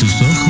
tus ojos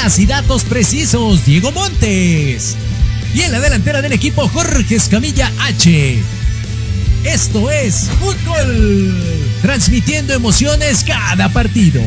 y datos precisos, Diego Montes. Y en la delantera del equipo, Jorge Escamilla H. Esto es Fútbol. Transmitiendo emociones cada partido.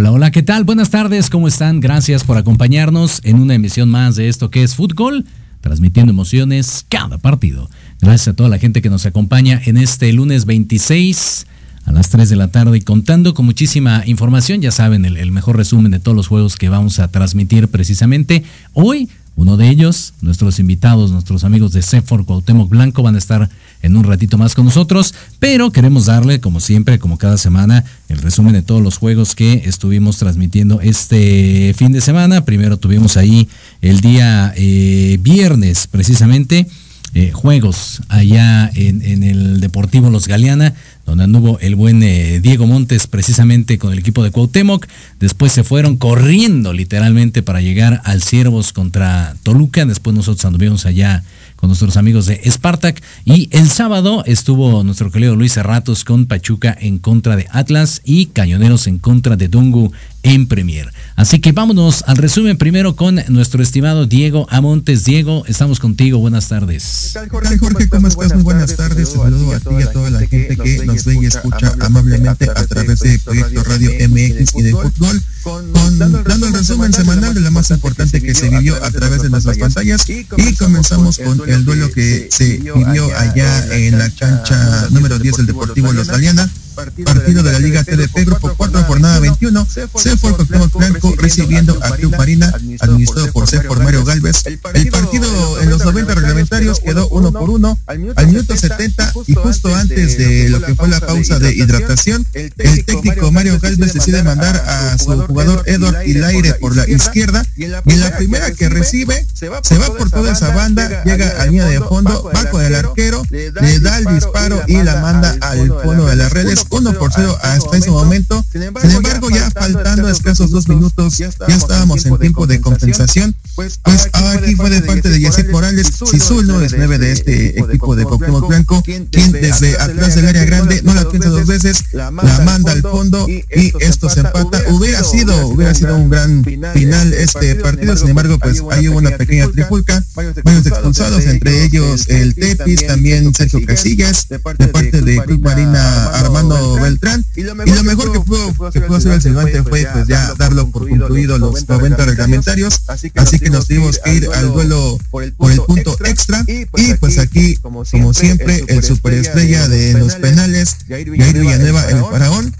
Hola, hola, ¿qué tal? Buenas tardes, ¿cómo están? Gracias por acompañarnos en una emisión más de esto que es fútbol, transmitiendo emociones cada partido. Gracias a toda la gente que nos acompaña en este lunes 26 a las 3 de la tarde y contando con muchísima información, ya saben, el, mejor resumen de todos los juegos que vamos a transmitir precisamente hoy. Uno de ellos, nuestros invitados, nuestros amigos de Sefor Cuauhtémoc Blanco van a estar en un ratito más con nosotros, pero queremos darle, como siempre, como cada semana, el resumen de todos los juegos que estuvimos transmitiendo este fin de semana. Primero tuvimos ahí el día eh, viernes, precisamente, eh, juegos allá en, el Deportivo Los Galeana, donde anduvo el buen eh, Diego Montes precisamente con el equipo de Cuauhtémoc. Después se fueron corriendo literalmente para llegar al Ciervos contra Toluca. Después nosotros anduvimos allá con nuestros amigos de Spartak. Y el sábado estuvo nuestro colega Luis Cerratos con Pachuca en contra de Atlas y Cañoneros en contra de Dungu en Premier. Así que vámonos al resumen primero con nuestro estimado Diego Amontes. Diego, estamos contigo. Buenas tardes. ¿Qué tal, Jorge? Jorge ¿Cómo estás? Muy buenas tardes. Saludo a ti y a toda la gente que nos ve y escucha amablemente a través de Proyecto Radio MX y de Fútbol, con, dando el resumen semanal de lo más importante que se vivió a través de nuestras pantallas. Y comenzamos con el duelo que se vivió allá en la cancha número 10 del Deportivo Los Galeana partido de la Liga TDP, Grupo 4, jornada 21, Cefor Cuauhtémoc Blanco recibiendo a Club Marina, administrado por Cefor Mario Galvez. El partido en los 90 reglamentarios quedó uno por uno al minuto 70 y justo antes de lo que fue la pausa de hidratación, el técnico Mario Galvez decide mandar a su jugador Edward Hilaire por la izquierda y en la primera que recibe se va por toda esa banda, llega a línea de fondo, va con el arquero, le da el disparo y la manda al fondo de las redes 1 por 0 hasta ese momento. Sin embargo, ya faltando escasos dos minutos, ya estábamos en tiempo de compensación. Pues aquí fue de parte de Yacet Morales, Sisul es 9 de este equipo de Pokémon Blanco, quien desde atrás del área grande no la piensa dos veces, la manda al fondo y esto se empata. Hubiera sido, hubiera sido un gran final este partido, sin embargo, pues ahí hubo una pequeña trifulca, varios expulsados, entre ellos el Tepis, también Sergio Casillas, de parte de Club Marina Armando Beltrán. Y lo mejor, que, pudo, que pudo hacer el Silvante fue pues ya darlo por concluido los 90 reglamentarios. Así que nos tuvimos que ir al duelo por el punto extra. Y pues aquí, como siempre, el superestrella de los penales, Jair Villanueva, el faraón.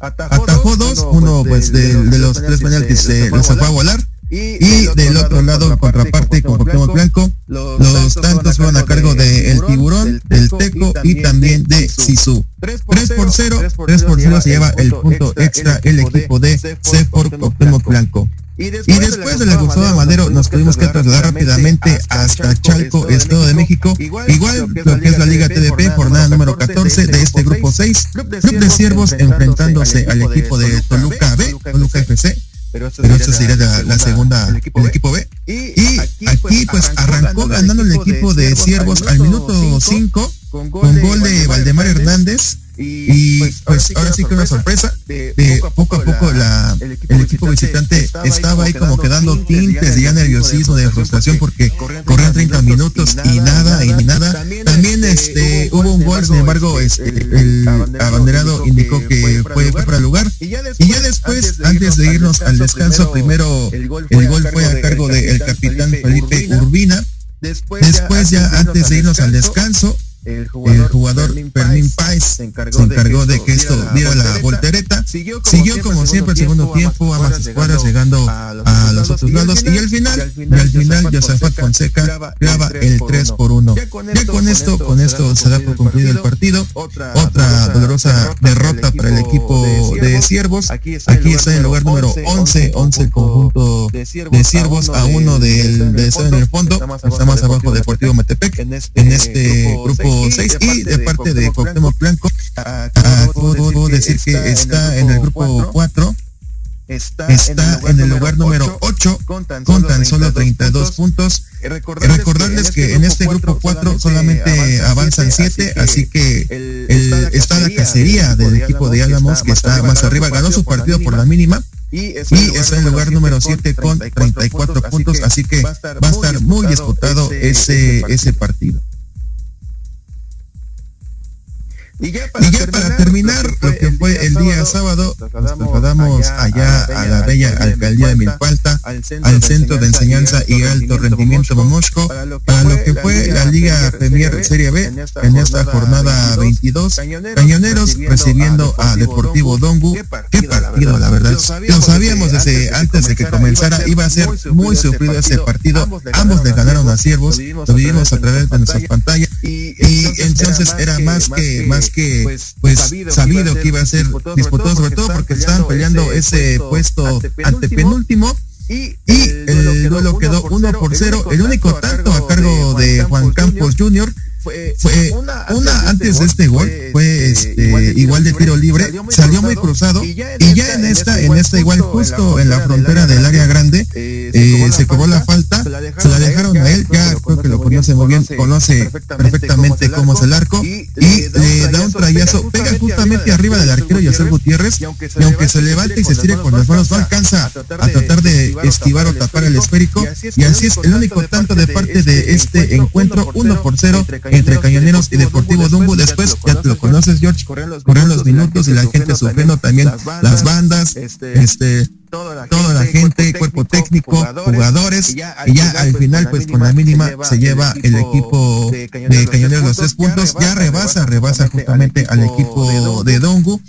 Atajó dos, uno pues de, de los tres penaltis se los sacó a volar. Y, del otro lado, en contraparte con Pokémon Blanco, los tantos fueron a cargo de El Tiburón, del Teco y también de Sisu. 3 por 0, 3 por 0 se lleva el punto extra el equipo de Sefor Pokémon Blanco. Y después, de la cruzada Madero nos tuvimos que trasladar rápidamente hasta Chalco, Estado de México. Igual lo que es la Liga TDP, jornada número 14 de este grupo 6. Club de Siervos enfrentándose al equipo de Toluca B, Toluca FC pero esto, pero sería la, la, segunda, el equipo, el equipo B. B. Y, y aquí, aquí, pues, pues arrancó ganando el equipo de Ciervos al minuto 5 con gol de, gol de Valdemar Hernández. Y, pues, pues ahora sí que una sorpresa, de, poco a poco la, el equipo, el equipo visitante estaba ahí como quedando tintes de ya nerviosismo, de frustración porque corrían 30 minutos y nada, y nada. También este hubo un gol, sin embargo, este, el abanderado indicó que fue, fue para el lugar. Y ya después, antes de irnos al descanso, primero el gol fue a cargo del capitán Felipe Urbina. Después ya antes de irnos al descanso, el jugador, Fermín Páez se encargó, de, que esto diera la voltereta. Siguió como, siempre el segundo tiempo, ambas escuadras llegando a los otros lados. Y al final, y al final, Josafat Fonseca graba el 3 por 1. Ya con esto, con esto se da por concluido el partido. Otra dolorosa derrota para el equipo de Siervos. Aquí está en el lugar número 11, 11 el conjunto de Siervos a uno del de en el fondo. Está más abajo Deportivo Metepec en este grupo 6 y de parte de Cuauhtémoc Blanco puedo decir que está en el grupo 4 está, en el lugar, número 8 con tan solo, 32 puntos. Recordarles, que, en este grupo 4 solamente avanzan 7, así que está la cacería del equipo de Álamos que está más arriba. Ganó su partido por la mínima. Y está en el lugar número 7 con 34 puntos, así que va a estar muy disputado ese, ese partido. Y ya para, terminar, lo que fue el día sábado, nos trasladamos allá a la bella alcaldía de Milpalta, al Centro de Enseñanza y Alto Rendimiento Momosco, para lo que fue la Liga Premier Serie B en esta jornada 22. Cañoneros recibiendo a Deportivo Dongu. Qué partido, la verdad. Lo sabíamos desde antes de que comenzara, iba a ser muy sufrido ese partido. Ambos le ganaron a Siervos, lo vivimos a través de nuestras pantallas y entonces era más que más que pues, pues sabido, que iba a ser disputado, sobre todo porque estaban peleando ese puesto ante penúltimo y, el duelo quedó 1 por 0, el único tanto a cargo de Juan Campos Jr fue, una, antes de este gol fue este, igual de tiro libre salió muy cruzado y ya en esta en esta igual justo en la frontera del área grande eh, se cobró la falta se la dejaron a él ya creo que lo conoce muy bien conoce perfectamente cómo es el arco y le da un trayazo pega justamente arriba del arquero Yacel Gutiérrez y aunque se levante y se estire con las manos no alcanza a tratar de esquivar o tapar el esférico y así es el único tanto de parte de este encuentro 1 por 0 entre Cañoneros y Deportivo Dumbo. Después, ya te lo conoces, George, corren los minutos y la gente sufriendo también las bandas, este, toda la gente, cuerpo técnico, jugadores, y ya, al final, pues con la mínima se lleva el equipo de Cañoneros los tres puntos, ya rebasa, rebasa justamente al equipo de Dongu.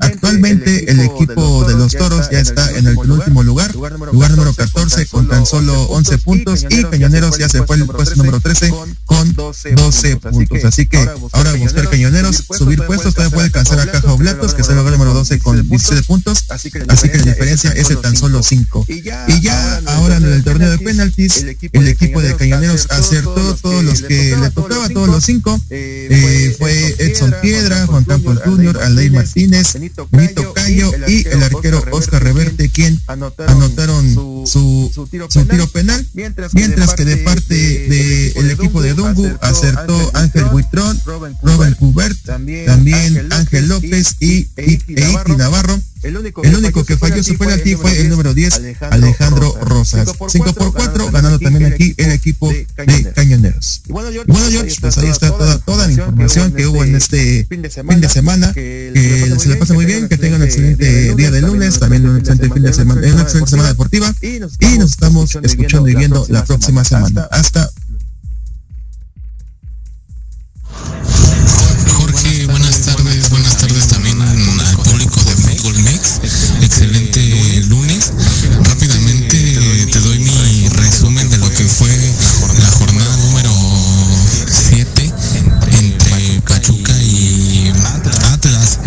Actualmente el equipo de los Toros ya está en el penúltimo lugar, lugar. Número 14 con tan solo 11 puntos y Cañoneros ya se fue al puesto número 13 con 12 puntos. Así que ahora buscar Cañoneros, subir puestos, todavía puede alcanzar a Caja Oblatos, que es el lugar número 12 con 17 puntos. Así que la diferencia es tan solo 5. Y ya, ahora en el torneo de penaltis, el equipo de Cañoneros acertó todos los que le tocaba, todos los 5. Eh, fue Edson Piedra, Juan Campos Jr., Alday Martínez, Benito Cayo y el arquero Oscar Reverte, quien anotaron su, tiro penal, mientras que de parte del equipo de Dungu acertó Ángel Buitrón, Robin Hubert, también Ángel López y Eiti Navarro. El único, que falló su penalti fue el número 10, Alejandro, Rosas. 5 por 4, ganando también aquí el equipo de Cañoneros. Y bueno, George, pues ahí está toda, toda la información que hubo en este fin de semana. Que se le pase muy bien, que tengan un excelente día de lunes, también un excelente fin de semana, una excelente semana deportiva. Y nos estamos escuchando y viendo la próxima semana. Hasta que fue la jornada número 7 entre Pachuca y Atlas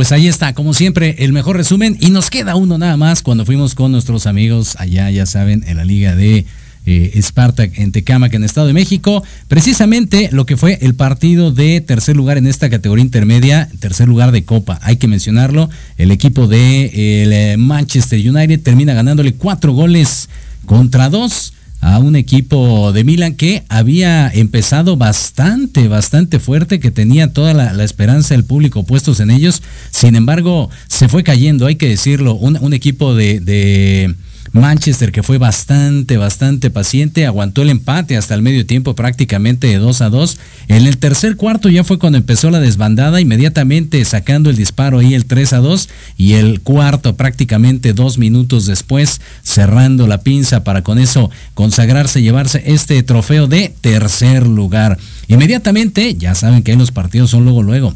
pues ahí está, como siempre, el mejor resumen. Y nos queda uno nada más cuando fuimos con nuestros amigos allá, ya saben, en la liga de eh, Spartak en Tecamac, en Estado de México. Precisamente lo que fue el partido de tercer lugar en esta categoría intermedia, tercer lugar de Copa, hay que mencionarlo. El equipo de el eh, Manchester United termina ganándole cuatro goles contra dos a un equipo de Milan que había empezado bastante, bastante fuerte, que tenía toda la, esperanza del público puestos en ellos. Sin embargo, se fue cayendo, hay que decirlo, un, equipo de Manchester que fue bastante, bastante paciente, aguantó el empate hasta el medio tiempo prácticamente de 2 a 2. En el tercer cuarto ya fue cuando empezó la desbandada, inmediatamente sacando el disparo ahí el 3 a 2 y el cuarto prácticamente dos minutos después cerrando la pinza para con eso consagrarse, llevarse este trofeo de tercer lugar. Inmediatamente, ya saben que los partidos son luego, luego.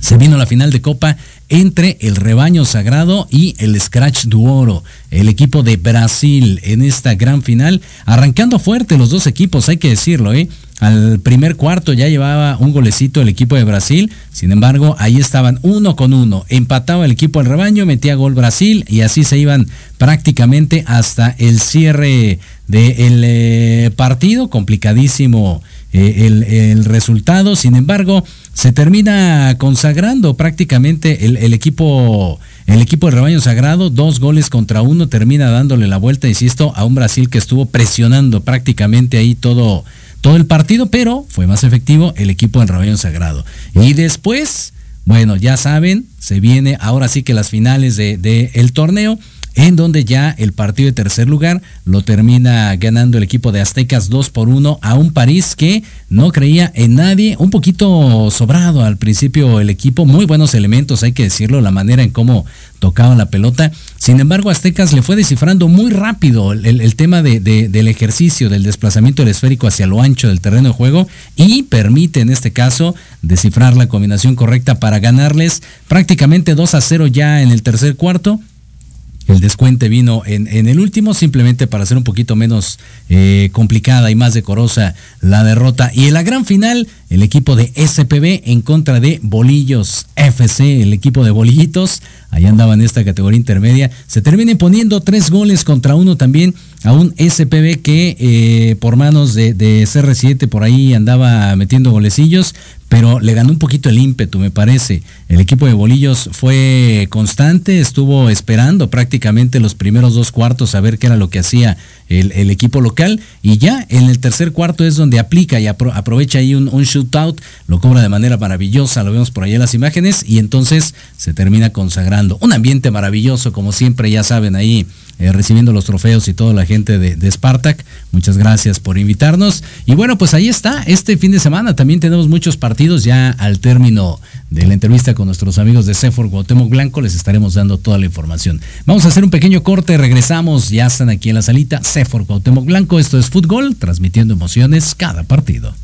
Se vino la final de Copa entre el rebaño sagrado y el Scratch Duoro, el equipo de Brasil en esta gran final, arrancando fuerte los dos equipos, hay que decirlo, ¿eh? Al primer cuarto ya llevaba un golecito el equipo de Brasil, sin embargo ahí estaban uno con uno, empataba el equipo del rebaño, metía gol Brasil y así se iban prácticamente hasta el cierre del eh, partido, complicadísimo eh, el, resultado, sin embargo, se termina consagrando prácticamente el, equipo. El equipo del rebaño sagrado, dos goles contra uno, termina dándole la vuelta, insisto, a un Brasil que estuvo presionando prácticamente ahí todo, todo el partido, pero fue más efectivo el equipo del rebaño sagrado. Y después, bueno, ya saben, se viene ahora sí que las finales del de, el torneo en donde ya el partido de tercer lugar lo termina ganando el equipo de Aztecas 2 por 1 a un París que no creía en nadie, un poquito sobrado al principio el equipo, muy buenos elementos, hay que decirlo, la manera en cómo tocaba la pelota. Sin embargo, Aztecas le fue descifrando muy rápido el, tema del ejercicio, del desplazamiento del esférico hacia lo ancho del terreno de juego y permite en este caso descifrar la combinación correcta para ganarles prácticamente 2 a 0 ya en el tercer cuarto el descuente vino en, el último, simplemente para hacer un poquito menos eh, complicada y más decorosa la derrota. Y en la gran final, el equipo de SPB en contra de Bolillos FC, el equipo de Bolillitos, ahí andaba en esta categoría intermedia, se termina imponiendo tres goles contra uno también a un SPB que eh, por manos de, de CR7 por ahí andaba metiendo golecillos, pero le ganó un poquito el ímpetu, me parece. El equipo de Bolillos fue constante, estuvo esperando prácticamente los primeros dos cuartos a ver qué era lo que hacía el, equipo local y ya en el tercer cuarto es donde aplica y aprovecha ahí un, un shootout, lo cobra de manera maravillosa, lo vemos por ahí en las imágenes y entonces se termina consagrando. Un ambiente maravilloso, como siempre, ya saben ahí eh, recibiendo los trofeos y toda la gente de, de, Spartak. Muchas gracias por invitarnos. Y bueno, pues ahí está. Este fin de semana también tenemos muchos partidos ya al término de la entrevista con nuestros amigos de Sefor Guatemoc Blanco. Les estaremos dando toda la información. Vamos a hacer un pequeño corte. Regresamos. Ya están aquí en la salita. Sefor Guatemoc Blanco. Esto es fútbol, transmitiendo emociones cada partido.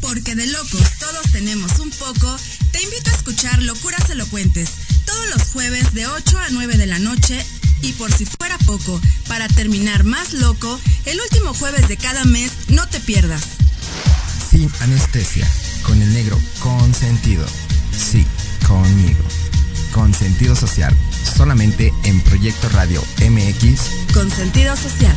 Porque de locos todos tenemos un poco, te invito a escuchar Locuras Elocuentes todos los jueves de 8 a 9 de la noche y por si fuera poco, para terminar más loco, el último jueves de cada mes no te pierdas. Sin anestesia, con el negro consentido. Sí, conmigo. Con sentido social, solamente en Proyecto Radio MX. Con sentido social.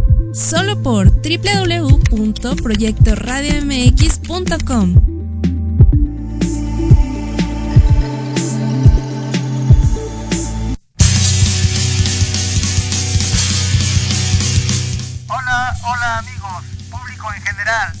solo por www.proyectoradiomx.com. Hola, hola amigos, público en general.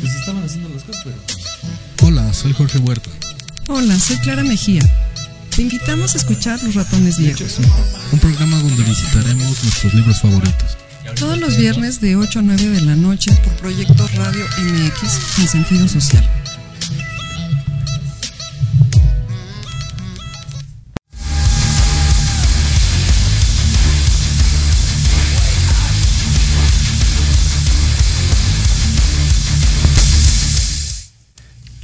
Pues estaban haciendo las cosas, pero. Hola, soy Jorge Huerta. Hola, soy Clara Mejía. Te invitamos a escuchar Los Ratones Viejos. Un programa donde visitaremos nuestros libros favoritos. Todos los viernes de 8 a 9 de la noche por Proyecto Radio MX con sentido social.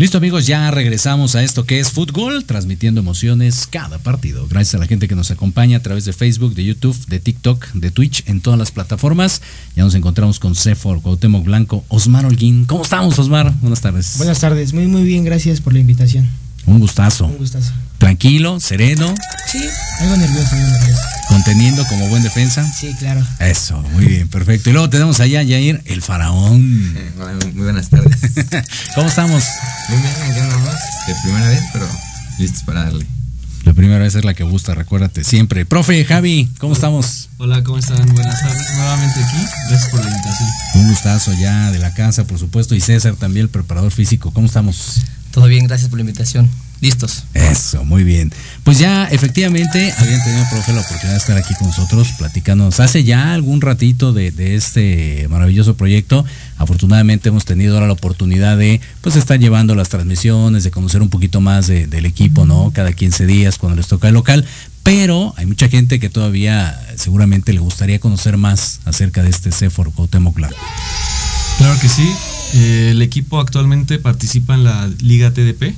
Listo amigos, ya regresamos a esto que es fútbol, transmitiendo emociones cada partido. Gracias a la gente que nos acompaña a través de Facebook, de YouTube, de TikTok, de Twitch, en todas las plataformas. Ya nos encontramos con Cefor, Cuauhtémoc Blanco, Osmar Holguín. ¿Cómo estamos, Osmar? Buenas tardes. Buenas tardes, muy muy bien, gracias por la invitación. Un gustazo. Un gustazo. Tranquilo, sereno, Sí, algo nervioso, algo nervioso. conteniendo como buen defensa. Sí, claro. Eso, muy bien, perfecto. Y luego tenemos allá a Jair, el faraón. Hola, muy buenas tardes. ¿Cómo estamos? Muy bien, aquí andamos. De primera vez, pero listos para darle. La primera vez es la que gusta, recuérdate, siempre. Profe, Javi, ¿cómo estamos? Hola, ¿cómo están? Buenas tardes. Nuevamente aquí. Gracias por la invitación. Un gustazo ya de la casa, por supuesto, y César también, el preparador físico. ¿Cómo estamos? Todo bien, gracias por la invitación. Listos. Eso, muy bien. Pues ya efectivamente habían tenido, profe, la oportunidad de estar aquí con nosotros platicándonos hace ya algún ratito de, de este maravilloso proyecto. Afortunadamente hemos tenido ahora la oportunidad de pues estar llevando las transmisiones, de conocer un poquito más de- del equipo, ¿no? Cada 15 días cuando les toca el local. Pero hay mucha gente que todavía seguramente le gustaría conocer más acerca de este CEFOR Cuauhtémoc Blanco. Claro que sí. Eh, el equipo actualmente participa en la Liga TDP,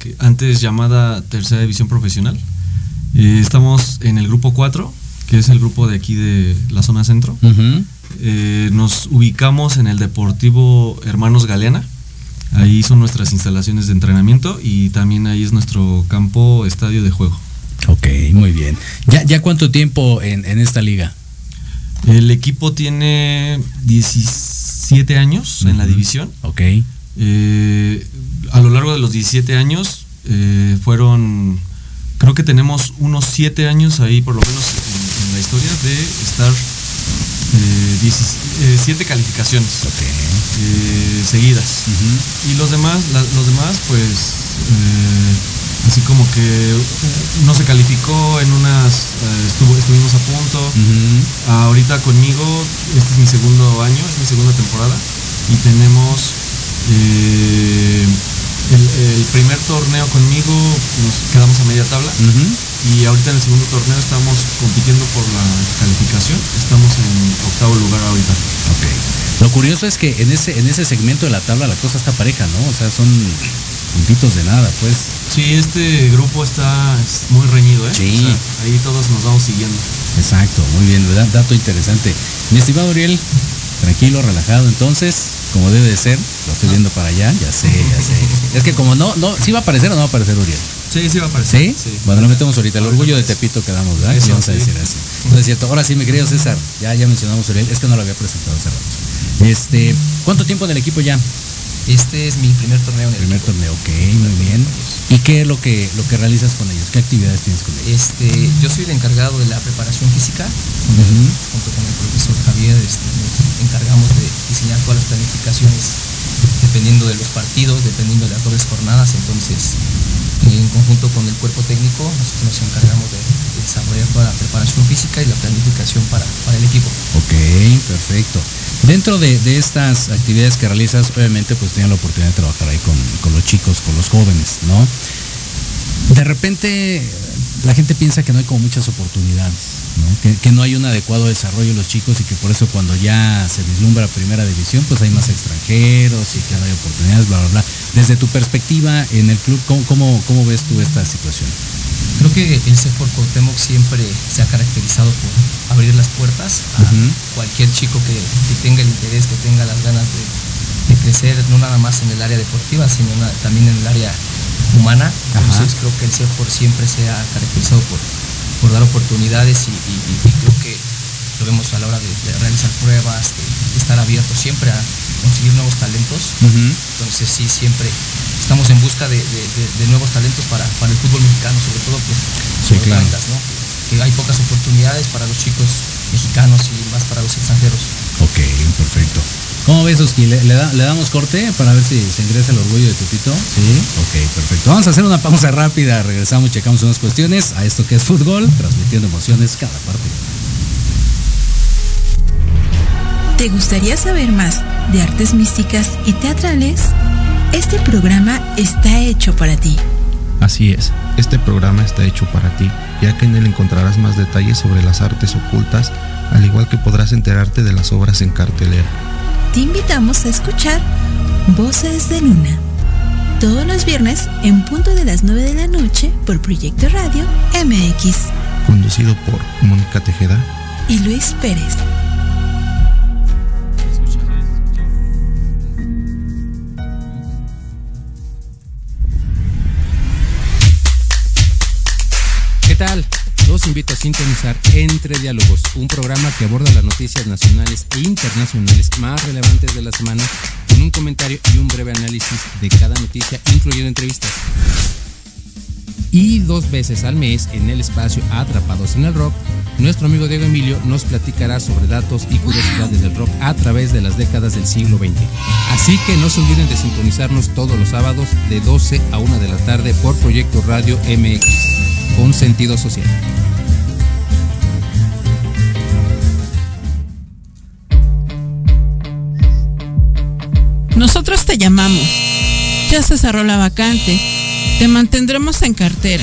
que antes llamada Tercera División Profesional. Eh, estamos en el grupo 4, que es el grupo de aquí de la zona centro. Eh, nos ubicamos en el Deportivo Hermanos Galeana. Ahí son nuestras instalaciones de entrenamiento y también ahí es nuestro campo estadio de juego. Ok, muy bien. ¿Ya, ya cuánto tiempo en, en esta liga? El equipo tiene 17 años en la división. Ok. Eh, a lo largo de los 17 años eh, fueron, creo que tenemos unos 7 años ahí por lo menos en, en la historia de estar 7 calificaciones eh, seguidas. Y los demás, la- los demás pues eh, así como que eh, no se calificó en unas, eh, estuvo, estuvimos a punto. Ahorita conmigo, este es mi segundo año, es mi segunda temporada y tenemos eh, el, el primer torneo conmigo, nos quedamos a media tabla y ahorita en el segundo torneo estamos compitiendo por la calificación, estamos en octavo lugar ahorita. Lo curioso es que en ese, en ese segmento de la tabla la cosa está pareja, ¿no? O sea, son puntitos de nada, pues. Sí, este grupo está es muy reñido, ¿eh? Sí. O sea, ahí todos nos vamos siguiendo. Exacto, muy bien, ¿verdad? Dato interesante. Mi estimado Uriel, tranquilo, relajado, entonces, como debe de ser, lo estoy viendo para allá, ya sé, ya sé. Es que como no, no, ¿sí va a aparecer o no va a aparecer Uriel? Sí, sí va a aparecer. ¿Sí? Bueno, lo metemos ahorita, el orgullo de Tepito que damos, ¿verdad? Eso, Sí, vamos a sí. decir así. Entonces, es cierto. Ahora sí, mi querido César, ya, ya mencionamos Uriel, es que no lo había presentado hace rato. Este, ¿cuánto tiempo en el equipo ya? Este es mi primer torneo en el Primer torneo, ok, muy bien. ¿Y qué es lo que, lo que realizas con ellos? ¿Qué actividades tienes con ellos? Este, yo soy el encargado de la preparación física. Junto con el profesor Javier este, nos encargamos de diseñar todas las planificaciones dependiendo de los partidos, dependiendo de las dobles jornadas. Entonces, en conjunto con el cuerpo técnico, nosotros nos encargamos de desarrollar toda la preparación física y la planificación para, para el equipo. Ok, perfecto. Dentro de, de, estas actividades que realizas, obviamente pues tienes la oportunidad de trabajar ahí con, con, los chicos, con los jóvenes, ¿no? De repente la gente piensa que no hay como muchas oportunidades, ¿no? Que, que, no hay un adecuado desarrollo de los chicos y que por eso cuando ya se vislumbra primera división pues hay más extranjeros y que no hay oportunidades, bla, bla, bla. Desde tu perspectiva en el club, ¿cómo, cómo, cómo ves tú esta situación? Creo que el CEFOR Cuauhtémoc siempre se ha caracterizado por abrir las puertas a uh -huh. cualquier chico que, que, tenga el interés, que tenga las ganas de, de, crecer, no nada más en el área deportiva, sino también en el área humana. Entonces Ajá. creo que el CEFOR siempre se ha caracterizado por, por dar oportunidades y, y, y, creo que lo vemos a la hora de, de realizar pruebas, de, estar abiertos siempre a conseguir nuevos talentos. Uh -huh. Entonces sí, siempre estamos en busca de, de, de, nuevos talentos para, para, el fútbol mexicano, sobre todo pues, sí, claro. bandas, ¿no? que hay pocas oportunidades para los chicos mexicanos y más para los extranjeros. Ok, perfecto. ¿Cómo ves, Oski? ¿Le, le, da, ¿Le, damos corte para ver si se ingresa el orgullo de Tepito? Sí. Ok, perfecto. Vamos a hacer una pausa rápida. Regresamos, checamos unas cuestiones a esto que es fútbol, transmitiendo emociones cada partido. ¿Te gustaría saber más de artes místicas y teatrales? Este programa está hecho para ti. Así es, este programa está hecho para ti, ya que en él encontrarás más detalles sobre las artes ocultas, al igual que podrás enterarte de las obras en cartelera. Te invitamos a escuchar Voces de Luna, todos los viernes en punto de las 9 de la noche por Proyecto Radio MX. Conducido por Mónica Tejeda y Luis Pérez. Tal? Los invito a sintonizar Entre Diálogos, un programa que aborda las noticias nacionales e internacionales más relevantes de la semana, con un comentario y un breve análisis de cada noticia, incluyendo entrevistas. Y dos veces al mes, en el espacio Atrapados en el Rock, nuestro amigo Diego Emilio nos platicará sobre datos y curiosidades del rock a través de las décadas del siglo XX. Así que no se olviden de sintonizarnos todos los sábados de 12 a 1 de la tarde por Proyecto Radio MX con sentido social. Nosotros te llamamos. Ya se cerró la vacante. Te mantendremos en cartera.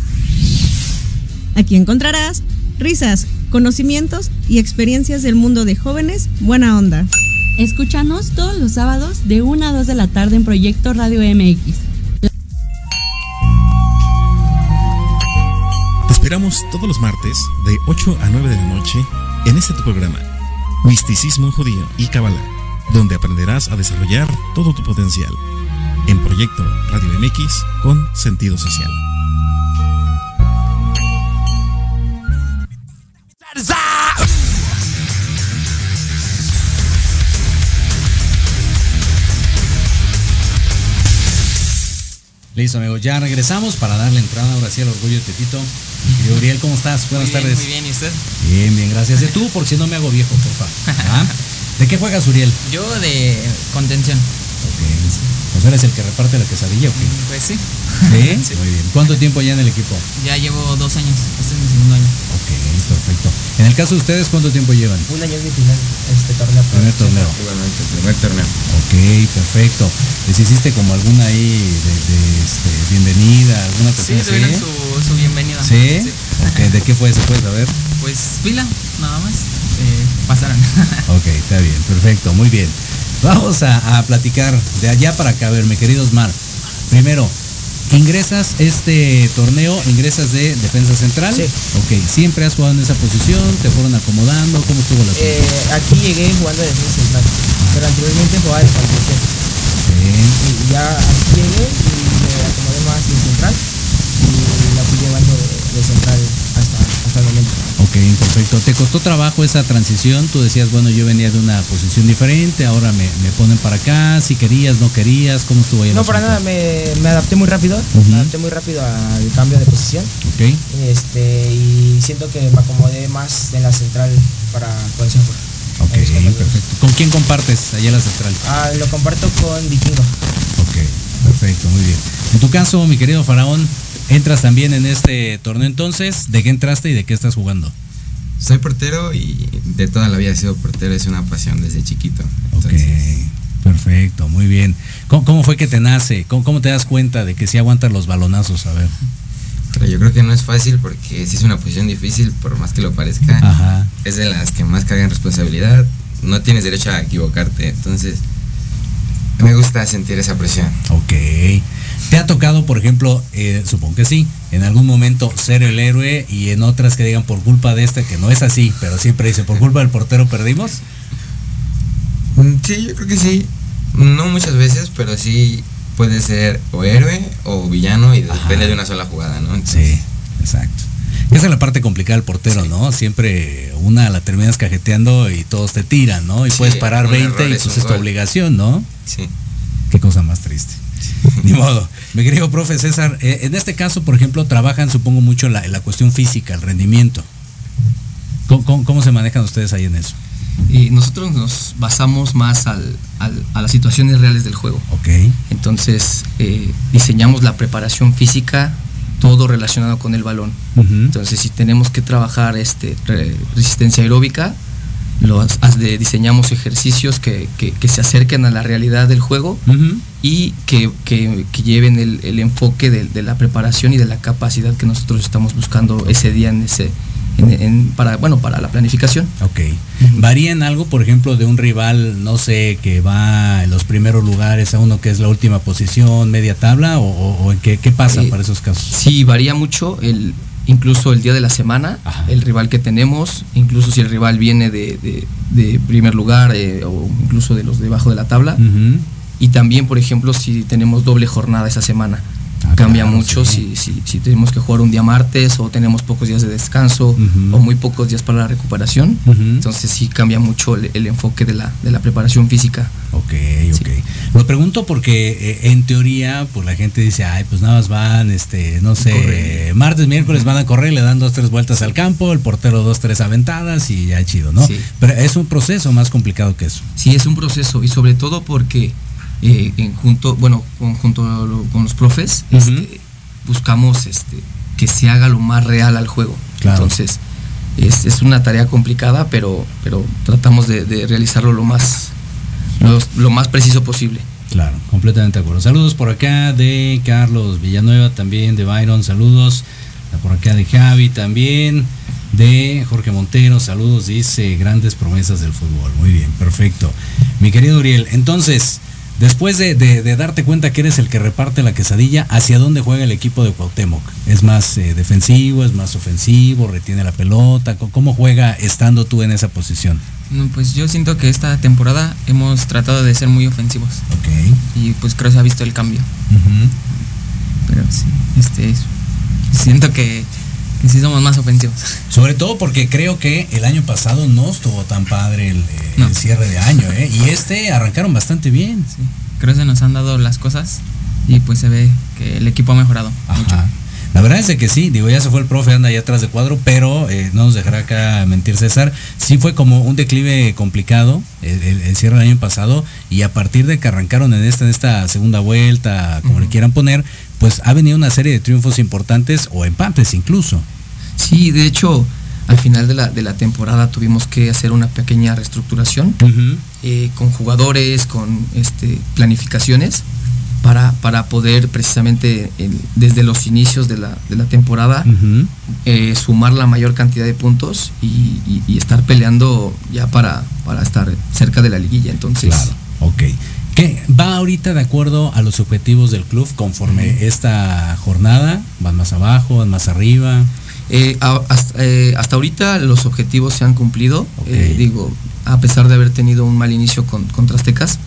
Aquí encontrarás risas, conocimientos y experiencias del mundo de jóvenes buena onda. Escúchanos todos los sábados de 1 a 2 de la tarde en Proyecto Radio MX. Te esperamos todos los martes de 8 a 9 de la noche en este tu programa, Misticismo Judío y Kabbalah, donde aprenderás a desarrollar todo tu potencial en Proyecto Radio MX con sentido social. Listo, amigos, ya regresamos para darle entrada ahora sí al orgullo de Tepito. Y Uriel, ¿cómo estás? Buenas muy bien, tardes. Muy bien, ¿y usted? Bien, bien, gracias. ¿Y tú? Por si no me hago viejo, porfa. ¿Ah? ¿De qué juegas, Uriel? Yo de contención. Ok. Pues eres el que reparte la quesadilla, ¿o qué? Pues sí. ¿Sí? sí. Muy bien. ¿Cuánto tiempo ya en el equipo? Ya llevo dos años. Este es mi segundo año. Ok, perfecto. En el caso de ustedes, ¿cuánto tiempo llevan? Un año es mi final, este torneo. Primer torneo. Igualmente, primer torneo. Ok, perfecto. ¿Les hiciste como alguna ahí de, de este, bienvenida, alguna Sí, cuestión tuvieron así? su, su bienvenida. ¿Sí? Ok, ¿de qué fue? ¿Se puede saber? Pues pila, nada más. pasaran. ok, está bien, perfecto, muy bien. Vamos a, a, platicar de allá para acá. A ver, mi querido Osmar. Primero, ingresas este torneo, ingresas de defensa central. Sí. Ok, siempre has jugado en esa posición, te fueron acomodando, ¿cómo estuvo la eh, Aquí llegué jugando de defensa central, pero anteriormente jugaba de contención. Y ya aquí llegué y me acomodé más en central y la fui llevando de, de central hasta, hasta el momento. Ok, perfecto. ¿Te costó trabajo esa transición? Tú decías, bueno, yo venía de una posición diferente, ahora me, me ponen para acá, si querías, no querías, ¿cómo estuvo ahí? No, para nada, me, me, adapté muy rápido, uh -huh. me adapté muy rápido al cambio de posición. Ok. Este, y siento que me acomodé más en la central para. Ok, perfecto. ¿Con quién compartes allá en la central? Ah, lo comparto con Vikingo. Ok, perfecto, muy bien. En tu caso, mi querido Faraón, entras también en este torneo entonces. ¿De qué entraste y de qué estás jugando? Soy portero y de toda la vida he sido portero, es una pasión desde chiquito. Entonces... Ok, perfecto, muy bien. ¿Cómo, cómo fue que te nace? ¿Cómo, ¿Cómo, te das cuenta de que sí aguantas los balonazos? A ver. Pero yo creo que no es fácil porque sí es una posición difícil, por más que lo parezca. Ajá. Es de las que más cargan responsabilidad. No tienes derecho a equivocarte. Entonces, me gusta sentir esa presión. Ok. ¿Te ha tocado, por ejemplo, eh, supongo que sí, en algún momento ser el héroe y en otras que digan por culpa de este, que no es así, pero siempre dice, por culpa del portero perdimos? Sí, yo creo que sí. No muchas veces, pero sí puede ser o héroe o villano y Ajá. depende de una sola jugada, ¿no? Entonces, sí, exacto. Esa es la parte complicada del portero, sí. ¿no? Siempre una la terminas cajeteando y todos te tiran, ¿no? Y sí, puedes parar 20 y pues es tu obligación, ¿no? Sí. Qué cosa más triste. Ni modo. Mi querido profe César, eh, en este caso, por ejemplo, trabajan, supongo, mucho la, la cuestión física, el rendimiento. ¿Cómo, ¿Cómo, cómo, se manejan ustedes ahí en eso? Y nosotros nos basamos más al, al, a las situaciones reales del juego. Ok. Entonces, eh, diseñamos la preparación física, todo relacionado con el balón. Uh -huh. Entonces, si tenemos que trabajar este, re, resistencia aeróbica, los, de, diseñamos ejercicios que, que, que, se acerquen a la realidad del juego uh -huh. y que, que, lleven el, el enfoque de, de, la preparación y de la capacidad que nosotros estamos buscando ese día en ese en, en, para bueno para la planificación. Ok. Uh -huh. ¿Varía en algo, por ejemplo, de un rival, no sé, que va en los primeros lugares a uno que es la última posición, media tabla, o, o, o qué, qué, pasa eh, para esos casos? Sí, varía mucho. El, incluso el día de la semana, Ajá. el rival que tenemos, incluso si el rival viene de, de, de primer lugar eh, o incluso de los debajo de la tabla. Uh -huh. Y también, por ejemplo, si tenemos doble jornada esa semana. Cambia mucho sí. si, si, si, tenemos que jugar un día martes o tenemos pocos días de descanso uh -huh. o muy pocos días para la recuperación. Uh -huh. Entonces sí cambia mucho el, el, enfoque de la, de la preparación física. Ok, ok. Sí. Lo pregunto porque eh, en teoría, pues la gente dice, ay, pues nada más van, este, no sé, Corre. martes, miércoles van a correr, le dan dos, tres vueltas al campo, el portero dos, tres aventadas y ya chido, ¿no? Sí. Pero es un proceso más complicado que eso. Sí, es un proceso y sobre todo porque eh, en junto, bueno, con, junto con los profes, uh -huh. este, buscamos este, que se haga lo más real al juego. Claro. Entonces, es, es, una tarea complicada, pero, pero tratamos de, de realizarlo lo más, lo, lo, más preciso posible. Claro, completamente de acuerdo. Saludos por acá de Carlos Villanueva, también de Byron, saludos. Por acá de Javi también, de Jorge Montero, saludos, dice grandes promesas del fútbol. Muy bien, perfecto. Mi querido Uriel, entonces, Después de, de, de, darte cuenta que eres el que reparte la quesadilla, ¿hacia dónde juega el equipo de Cuauhtémoc? ¿Es más eh, defensivo, es más ofensivo, retiene la pelota? ¿Cómo juega estando tú en esa posición? No, pues yo siento que esta temporada hemos tratado de ser muy ofensivos. Ok. Y pues creo que se ha visto el cambio. Uh -huh. Pero sí, este, siento que sí somos más ofensivos. Sobre todo porque creo que el año pasado no estuvo tan padre el, no. el cierre de año, ¿eh? Y este arrancaron bastante bien. Sí. Creo que se nos han dado las cosas y pues se ve que el equipo ha mejorado Ajá. mucho. La verdad es que sí, digo, ya se fue el profe, anda ahí atrás de cuadro, pero eh, no nos dejará acá mentir César. Sí fue como un declive complicado el, el, el, cierre del año pasado y a partir de que arrancaron en esta, en esta segunda vuelta, como uh -huh. le quieran poner, pues ha venido una serie de triunfos importantes o empates incluso. Sí, de hecho, al final de la, de la temporada tuvimos que hacer una pequeña reestructuración uh -huh. eh, con jugadores, con este, planificaciones para, para poder precisamente en- desde los inicios de la, de la temporada eh, sumar la mayor cantidad de puntos y, y- y estar peleando ya para, para estar cerca de la liguilla. Entonces, Claro, ok. ¿Qué va ahorita de acuerdo a los objetivos del club conforme esta jornada? ¿Van más abajo, van más arriba? Eh, hasta, eh, hasta ahorita los objetivos se han cumplido. Eh, digo, a pesar de haber tenido un mal inicio con, contra Aztecas,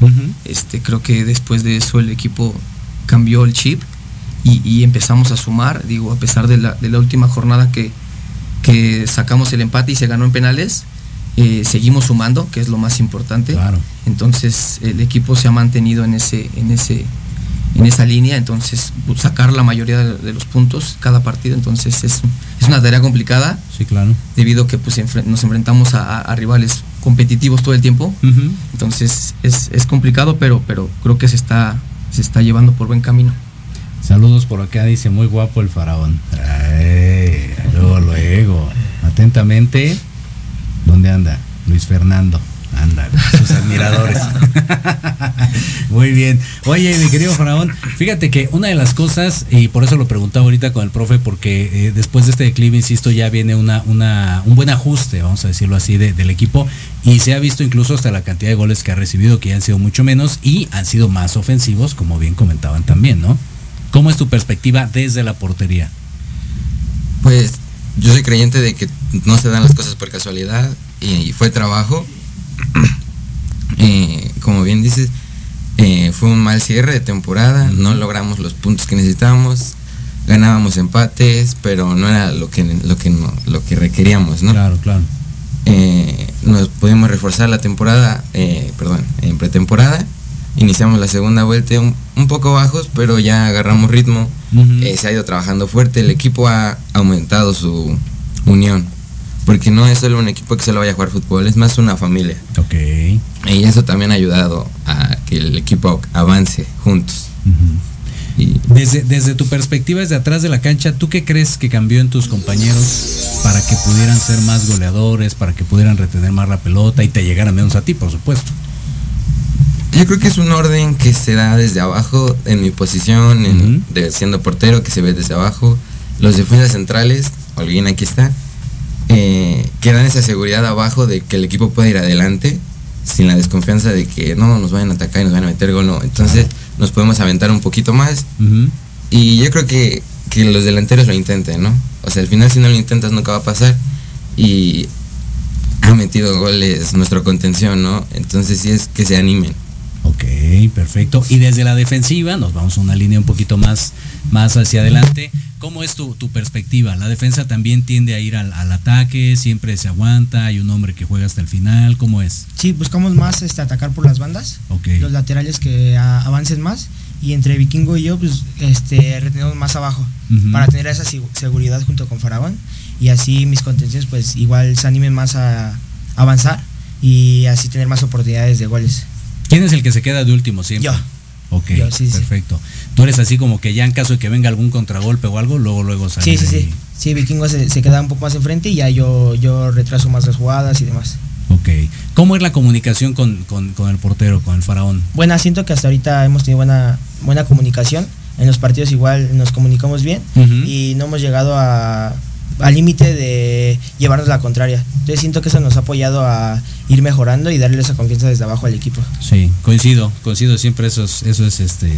este, creo que después de eso el equipo cambió el chip y, y empezamos a sumar. Digo, a pesar de la, de la última jornada que, que sacamos el empate y se ganó en penales, eh, seguimos sumando, que es lo más importante. Entonces el equipo se ha mantenido en ese, en ese, en esa línea, entonces bu- sacar la mayoría de, de los puntos cada partido, entonces es, es una tarea complicada. Sí, claro. Debido a que pues enfre- nos enfrentamos a, rivales competitivos todo el tiempo. Entonces es, es complicado, pero, pero creo que se está, se está llevando por buen camino. Saludos por acá, dice muy guapo el faraón. Ay, luego, luego. Atentamente, ¿dónde anda? Luis Fernando. Anda, sus admiradores. Muy bien. Oye, mi querido Faraón, fíjate que una de las cosas, y por eso lo preguntaba ahorita con el profe, porque eh, después de este declive, insisto, ya viene una, una, un buen ajuste, vamos a decirlo así, de- del equipo, y se ha visto incluso hasta la cantidad de goles que ha recibido, que ya han sido mucho menos, y han sido más ofensivos, como bien comentaban también, ¿no? ¿Cómo es tu perspectiva desde la portería? Pues yo soy creyente de que no se dan las cosas por casualidad y fue trabajo. Eh, como bien dices, eh, fue un mal cierre de temporada, no logramos los puntos que necesitábamos, ganábamos empates, pero no era lo que lo que no- lo que requeríamos, ¿no? Claro, claro. Eh, nos pudimos reforzar la temporada, perdón, en pretemporada. Iniciamos la segunda vuelta un, un poco bajos, pero ya agarramos ritmo. Se ha ido trabajando fuerte. El equipo ha aumentado su unión. Porque no es solo un equipo que solo vaya a jugar fútbol, es más una familia. Ok. Y eso también ha ayudado a que el equipo avance juntos. Desde, desde tu perspectiva, desde atrás de la cancha, ¿tú qué crees que cambió en tus compañeros para que pudieran ser más goleadores, para que pudieran retener más la pelota y te llegaran menos a ti, por supuesto? Yo creo que es un orden que se da desde abajo, en mi posición, en- de, siendo portero, que se ve desde abajo. Los defensas centrales, alguien aquí está, eh, que dan esa seguridad abajo de que el equipo puede ir adelante, sin la desconfianza de que no nos vayan a atacar y nos van a meter gol, no. Entonces nos podemos aventar un poquito más. Y yo creo que, que los delanteros lo intenten, ¿no? O sea, al final si no lo intentas nunca va a pasar. Y ha metido goles nuestra contención, ¿no? Entonces sí es que se animen. Ok, perfecto. Y desde la defensiva, nos vamos a una línea un poquito más, más hacia adelante. ¿Cómo es tu, tu perspectiva? ¿La defensa también tiende a ir al, al ataque? ¿Siempre se aguanta? ¿Hay un hombre que juega hasta el final? ¿Cómo es? Sí, buscamos más este, atacar por las bandas, Ok. los laterales que a- avancen más y entre Vikingo y yo pues este retenemos más abajo para tener esa seguridad junto con Faraón y así mis contenciones pues igual se animen más a avanzar y así tener más oportunidades de goles. ¿Quién es el que se queda de último siempre? Yo. Ok, Yo, sí, sí. Tú eres así como que ya en caso de que venga algún contragolpe o algo, luego, luego Sí, salir sí, sí. ahí. Sí, Vikingo se, se queda un poco más enfrente y ya yo, yo retraso más las jugadas y demás. Ok. ¿Cómo es la comunicación con, con- con el portero, con el faraón? Buena, siento que hasta ahorita hemos tenido buena, buena comunicación. En los partidos igual nos comunicamos bien y no hemos llegado a al límite de llevarnos la contraria. Entonces siento que eso nos ha apoyado a ir mejorando y darle esa confianza desde abajo al equipo. Sí, coincido, coincido siempre, eso es, eso es este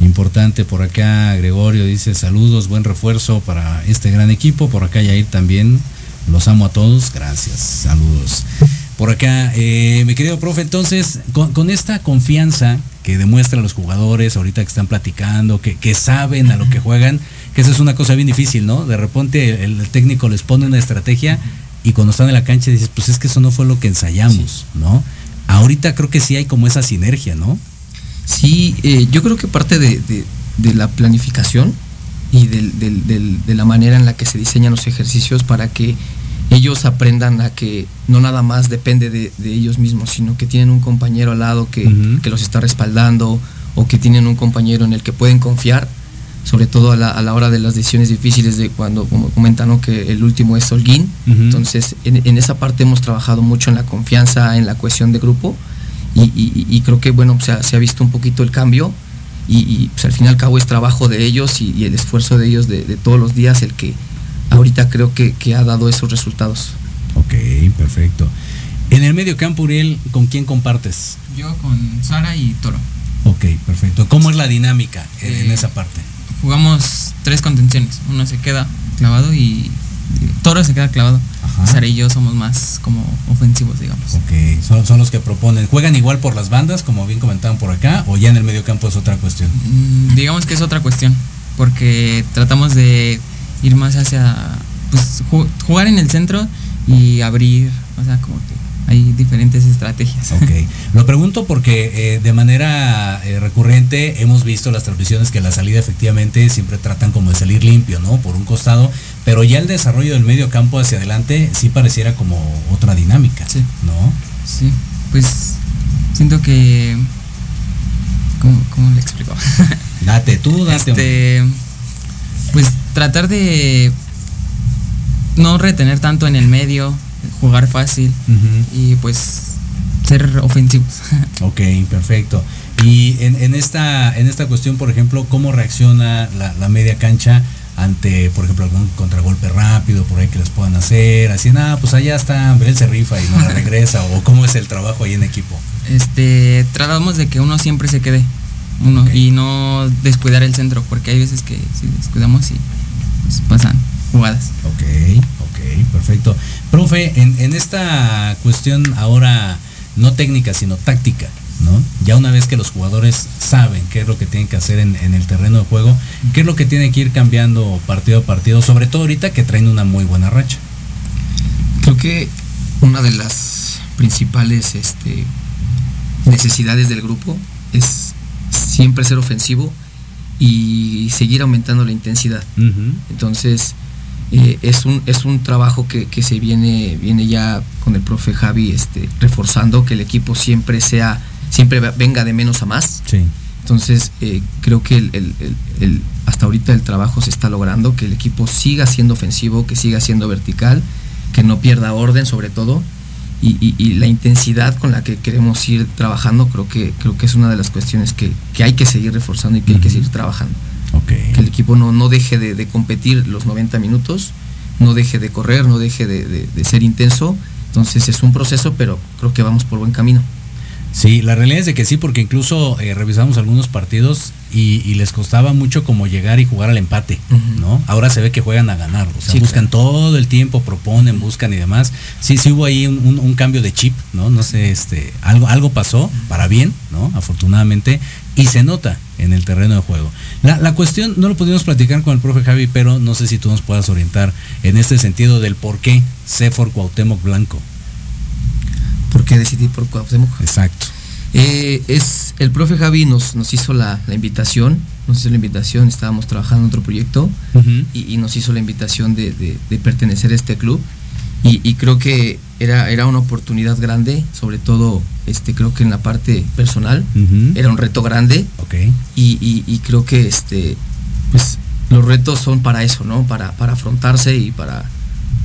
importante. Por acá Gregorio dice saludos, buen refuerzo para este gran equipo. Por acá Yair también, los amo a todos, gracias, saludos. Por acá, eh, mi querido profe, entonces, con, esta confianza que demuestran los jugadores ahorita que están platicando, que, saben a lo que juegan, que eso es una cosa bien difícil, ¿no? De repente el técnico les pone una estrategia y cuando están en la cancha dices, pues es que eso no fue lo que ensayamos, ¿no? Ahorita creo que sí hay como esa sinergia, ¿no? Sí, eh, yo creo que parte de, de- de la planificación y del- del- del- de la manera en la que se diseñan los ejercicios para que ellos aprendan a que no nada más depende de, de ellos mismos, sino que tienen un compañero al lado que, los está respaldando o que tienen un compañero en el que pueden confiar, sobre todo a la, a la hora de las decisiones difíciles de cuando, como comentan, ¿no? que el último es Holguín. Entonces, en, en esa parte hemos trabajado mucho en la confianza, en la cohesión de grupo y, y- y creo que, bueno, se ha, se ha visto un poquito el cambio y, pues al fin y al cabo es trabajo de ellos y, el esfuerzo de ellos de, todos los días el que ahorita creo que, ha dado esos resultados. Ok, perfecto. En el medio campo, Uriel, ¿con quién compartes? Yo con Sara y Toro. Ok, perfecto. ¿Cómo es la dinámica en, eh, esa parte? Jugamos tres contenciones. Uno se queda clavado y Toro se queda clavado. Sara y yo somos más como ofensivos, digamos. Ok, son, son los que proponen. ¿Juegan igual por las bandas, como bien comentaban por acá, o ya en el medio campo es otra cuestión? Mm, digamos que es otra cuestión, porque tratamos de ir más hacia, pues, jugar en el centro y abrir, o sea, como que hay diferentes estrategias. Ok, lo pregunto porque eh, de manera eh, recurrente hemos visto las transmisiones que la salida efectivamente siempre tratan como de salir limpio, ¿no? Por un costado, pero ya el desarrollo del medio campo hacia adelante sí pareciera como otra dinámica, sí. ¿no? Sí, pues siento que... ¿Cómo, le explico? date tú, date. Este, pues tratar de no retener tanto en el medio, jugar fácil y pues ser ofensivos. ok, perfecto. Y en, esta, en esta cuestión, por ejemplo, ¿cómo reacciona la, media cancha ante, por ejemplo, algún contragolpe rápido por ahí que les puedan hacer? Así, nada, pues allá está, él se rifa y no la regresa. ¿O cómo es el trabajo ahí en equipo? Este, tratamos de que uno siempre se quede uno y no descuidar el centro, porque hay veces que si descuidamos y pues, pasan jugadas. Ok, ok, perfecto. Profe, en, esta cuestión ahora no técnica, sino táctica, ¿no? Ya una vez que los jugadores saben qué es lo que tienen que hacer en, el terreno de juego, qué es lo que tienen que ir cambiando partido a partido, sobre todo ahorita que traen una muy buena racha. Creo que una de las principales este, necesidades del grupo es siempre ser ofensivo y seguir aumentando la intensidad. Entonces, eh, es, un, es un trabajo que, se viene, viene ya con el profe Javi este, reforzando, que el equipo siempre sea, siempre venga de menos a más. Entonces, eh, creo que el, hasta ahorita el trabajo se está logrando, que el equipo siga siendo ofensivo, que siga siendo vertical, que no pierda orden sobre todo. Y, la intensidad con la que queremos ir trabajando creo que creo que es una de las cuestiones que, hay que seguir reforzando y que hay que seguir trabajando. Que el equipo no, no deje de, competir los 90 minutos, no deje de correr, no deje de, ser intenso. Entonces es un proceso, pero creo que vamos por buen camino. Sí, la realidad es de que sí, porque incluso eh, revisamos algunos partidos y, les costaba mucho como llegar y jugar al empate, ¿no? Ahora se ve que juegan a ganar, o sea, buscan todo el tiempo, proponen, buscan y demás. Sí, sí hubo ahí un, cambio de chip, ¿no? No sé, este, algo, algo pasó para bien, ¿no? Afortunadamente, y se nota en el terreno de juego. La, cuestión, no lo pudimos platicar con el profe Javi, pero no sé si tú nos puedas orientar en este sentido del por qué Sefor Cuauhtémoc Blanco. ¿Por qué decidí por Cuauhtémoc? Exacto. Eh, es, el profe Javi nos, nos hizo la, invitación, nos hizo la invitación, estábamos trabajando en otro proyecto y, nos hizo la invitación de, pertenecer a este club y, creo que era, era una oportunidad grande, sobre todo este, creo que en la parte personal, era un reto grande y, creo que este, pues, los retos son para eso, ¿no? Para, para afrontarse y para,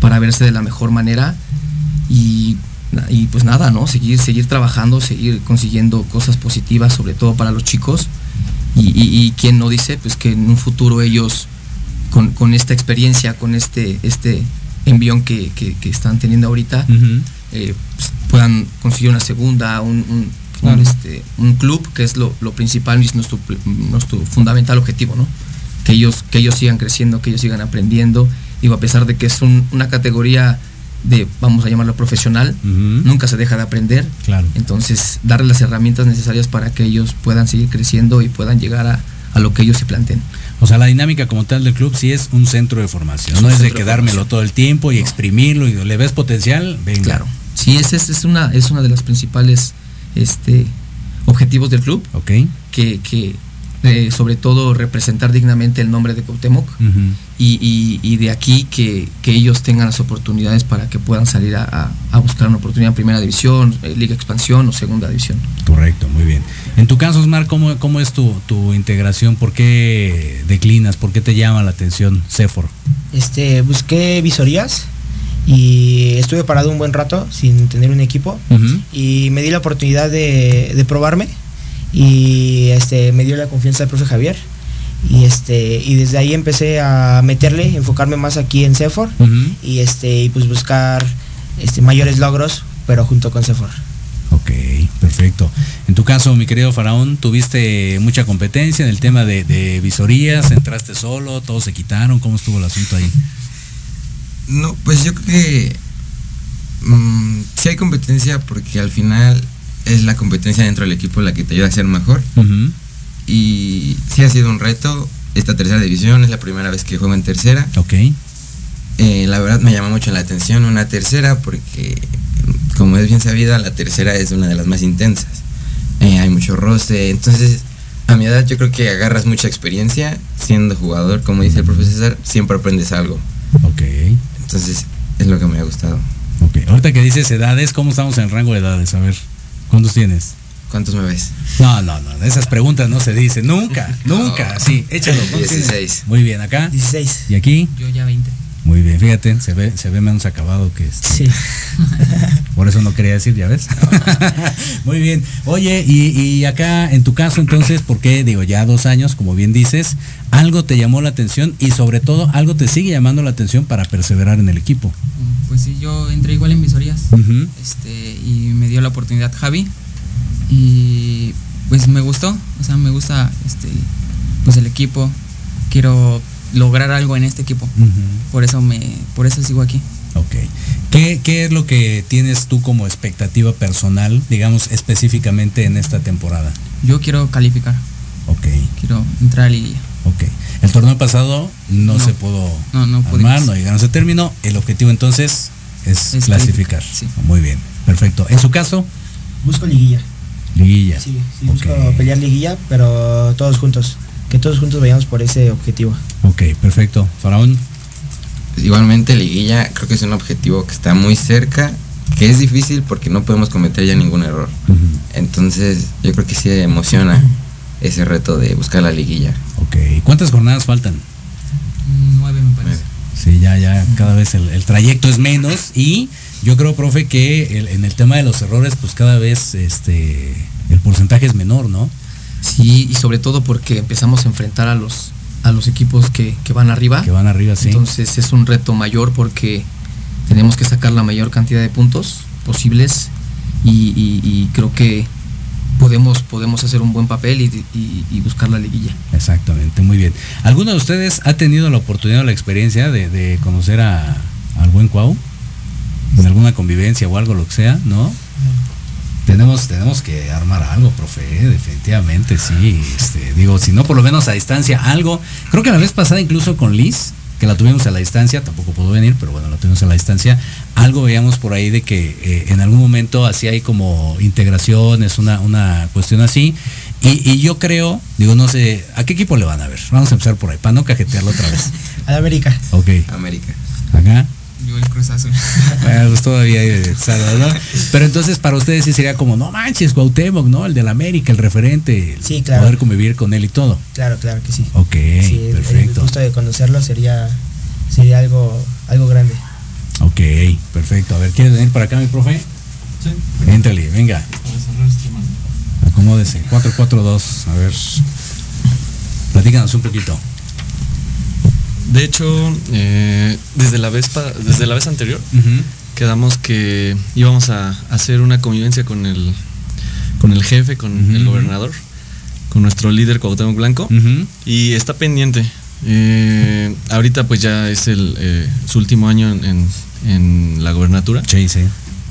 para verse de la mejor manera y y pues nada, ¿no? Seguir, seguir trabajando, seguir consiguiendo cosas positivas, sobre todo para los chicos. Y, quien no dice, pues que en un futuro ellos, con, esta experiencia, con este, este envión que, están teniendo ahorita, eh, pues, puedan conseguir una segunda, un, este, un, club, que es lo, principal y nuestro, nuestro fundamental objetivo, ¿no? Que ellos, que ellos sigan creciendo, que ellos sigan aprendiendo. Digo, a pesar de que es una categoría de, vamos a llamarlo profesional, nunca se deja de aprender. Claro. Entonces, darle las herramientas necesarias para que ellos puedan seguir creciendo y puedan llegar a, lo que ellos se planteen. O sea, la dinámica como tal del club sí es un centro de formación, no es de quedármelo todo el tiempo y exprimirlo y le ves potencial, venga. Claro. Sí, ese es, una, es una de las principales este, objetivos del club. Ok. Que, que sobre todo representar dignamente el nombre de Cuauhtémoc y, de aquí que, ellos tengan las oportunidades para que puedan salir a, buscar una oportunidad en primera división, eh, liga expansión o segunda división. Correcto, muy bien. En tu caso, Osmar, ¿cómo, cómo es tu, integración? ¿Por qué declinas? ¿Por qué te llama la atención Sefor? Este, busqué visorías y estuve parado un buen rato sin tener un equipo y me di la oportunidad de, de probarme y este, me dio la confianza el profe Javier. Y, este, y desde ahí empecé a meterle, enfocarme más aquí en CEFOR y, este, y pues buscar este, mayores logros, pero junto con CEFOR. Ok, perfecto. En tu caso, mi querido Faraón, tuviste mucha competencia en el tema de, visorías, entraste solo, todos se quitaron, ¿cómo estuvo el asunto ahí? No, pues yo creo que mm, sí hay competencia porque al final es la competencia dentro del equipo la que te ayuda a ser mejor. Y sí ha sido un reto. Esta tercera división es la primera vez que juego en tercera. Ok. Eh, la verdad me llama mucho la atención una tercera porque, como es bien sabida, la tercera es una de las más intensas. Eh, hay mucho roce. Entonces, a mi edad yo creo que agarras mucha experiencia siendo jugador. Como dice el profesor, siempre aprendes algo. Ok. Entonces, es lo que me ha gustado. Ok. Ahorita que dices edades, ¿cómo estamos en el rango de edades? A ver, ¿cuántos tienes? ¿Cuántos me ves? No, no, no, esas preguntas no se dicen, nunca, nunca, sí, échalo. 16. Muy bien, acá. 16. ¿Y aquí? Yo ya 20. Muy bien, fíjate, se ve, se ve menos acabado que este. Sí. Por eso no quería decir, ya ves. Muy bien. Oye, y, y, acá en tu caso entonces, ¿por qué? Digo, ya dos años, como bien dices, algo te llamó la atención y sobre todo algo te sigue llamando la atención para perseverar en el equipo. Pues sí, yo entré igual en visorías este, y me dio la oportunidad Javi y pues me gustó, o sea, me gusta este pues el equipo, quiero lograr algo en este equipo. Por eso me por eso sigo aquí. Ok. ¿Qué, ¿Qué, es lo que tienes tú como expectativa personal, digamos específicamente en esta temporada? Yo quiero calificar. Ok. Quiero entrar a liguilla. Ok. El torneo pasado no, se pudo no, no armar, no llegamos a término. El objetivo entonces es, clasificar. Sí. Muy bien, perfecto. ¿En su caso? Busco liguilla. Liguilla. Sí, sí busco pelear liguilla, pero todos juntos. Que todos juntos vayamos por ese objetivo. Ok, perfecto. Faraón. Igualmente liguilla creo que es un objetivo que está muy cerca, que es difícil porque no podemos cometer ya ningún error. Entonces yo creo que sí emociona ese reto de buscar la liguilla. Ok, ¿cuántas jornadas faltan? Nueve me parece. Sí, ya, ya cada vez el, trayecto es menos y yo creo, profe, que en el tema de los errores, pues cada vez este el porcentaje es menor, ¿no? Sí, y sobre todo porque empezamos a enfrentar a los a los equipos que, van arriba. Que van arriba, sí. Entonces es un reto mayor porque tenemos que sacar la mayor cantidad de puntos posibles y, creo que podemos, podemos hacer un buen papel y, buscar la liguilla. Exactamente, muy bien. ¿Alguno de ustedes ha tenido la oportunidad o la experiencia de, conocer a, al buen Cuau? En alguna convivencia o algo, lo que sea, ¿no? Tenemos, tenemos que armar algo, profe, ¿eh? definitivamente, sí. Este, digo, si no, por lo menos a distancia, algo. Creo que la vez pasada, incluso con Liz, que la tuvimos a la distancia, tampoco pudo venir, pero bueno, la tuvimos a la distancia. Algo veíamos por ahí de que eh, en algún momento así hay como integraciones, una, una cuestión así. Y, y, yo creo, digo, no sé, ¿a qué equipo le van a ver? Vamos a empezar por ahí, para no cajetearlo otra vez. A América. Ok. América. Acá. Yo el Cruz Azul. Bueno, pues todavía hay ¿no? Pero entonces para ustedes sí sería como, no manches, Cuauhtémoc, ¿no? El del América, el referente. Sí, claro. Poder convivir con él y todo. Claro, claro que sí. Ok, sí, perfecto. El gusto de conocerlo sería, sería algo, algo grande. Ok, perfecto. A ver, ¿quieres venir para acá, mi profe? Sí. Éntrale, venga. Acomódese. 442, a ver. Platícanos un poquito. De hecho, eh, desde, la vez desde la vez anterior, quedamos que íbamos a hacer una convivencia con el, con el jefe, con el gobernador, con nuestro líder Cuauhtémoc Blanco, y está pendiente. Eh, ahorita pues ya es el, eh, su último año en, la gobernatura. Sí, sí.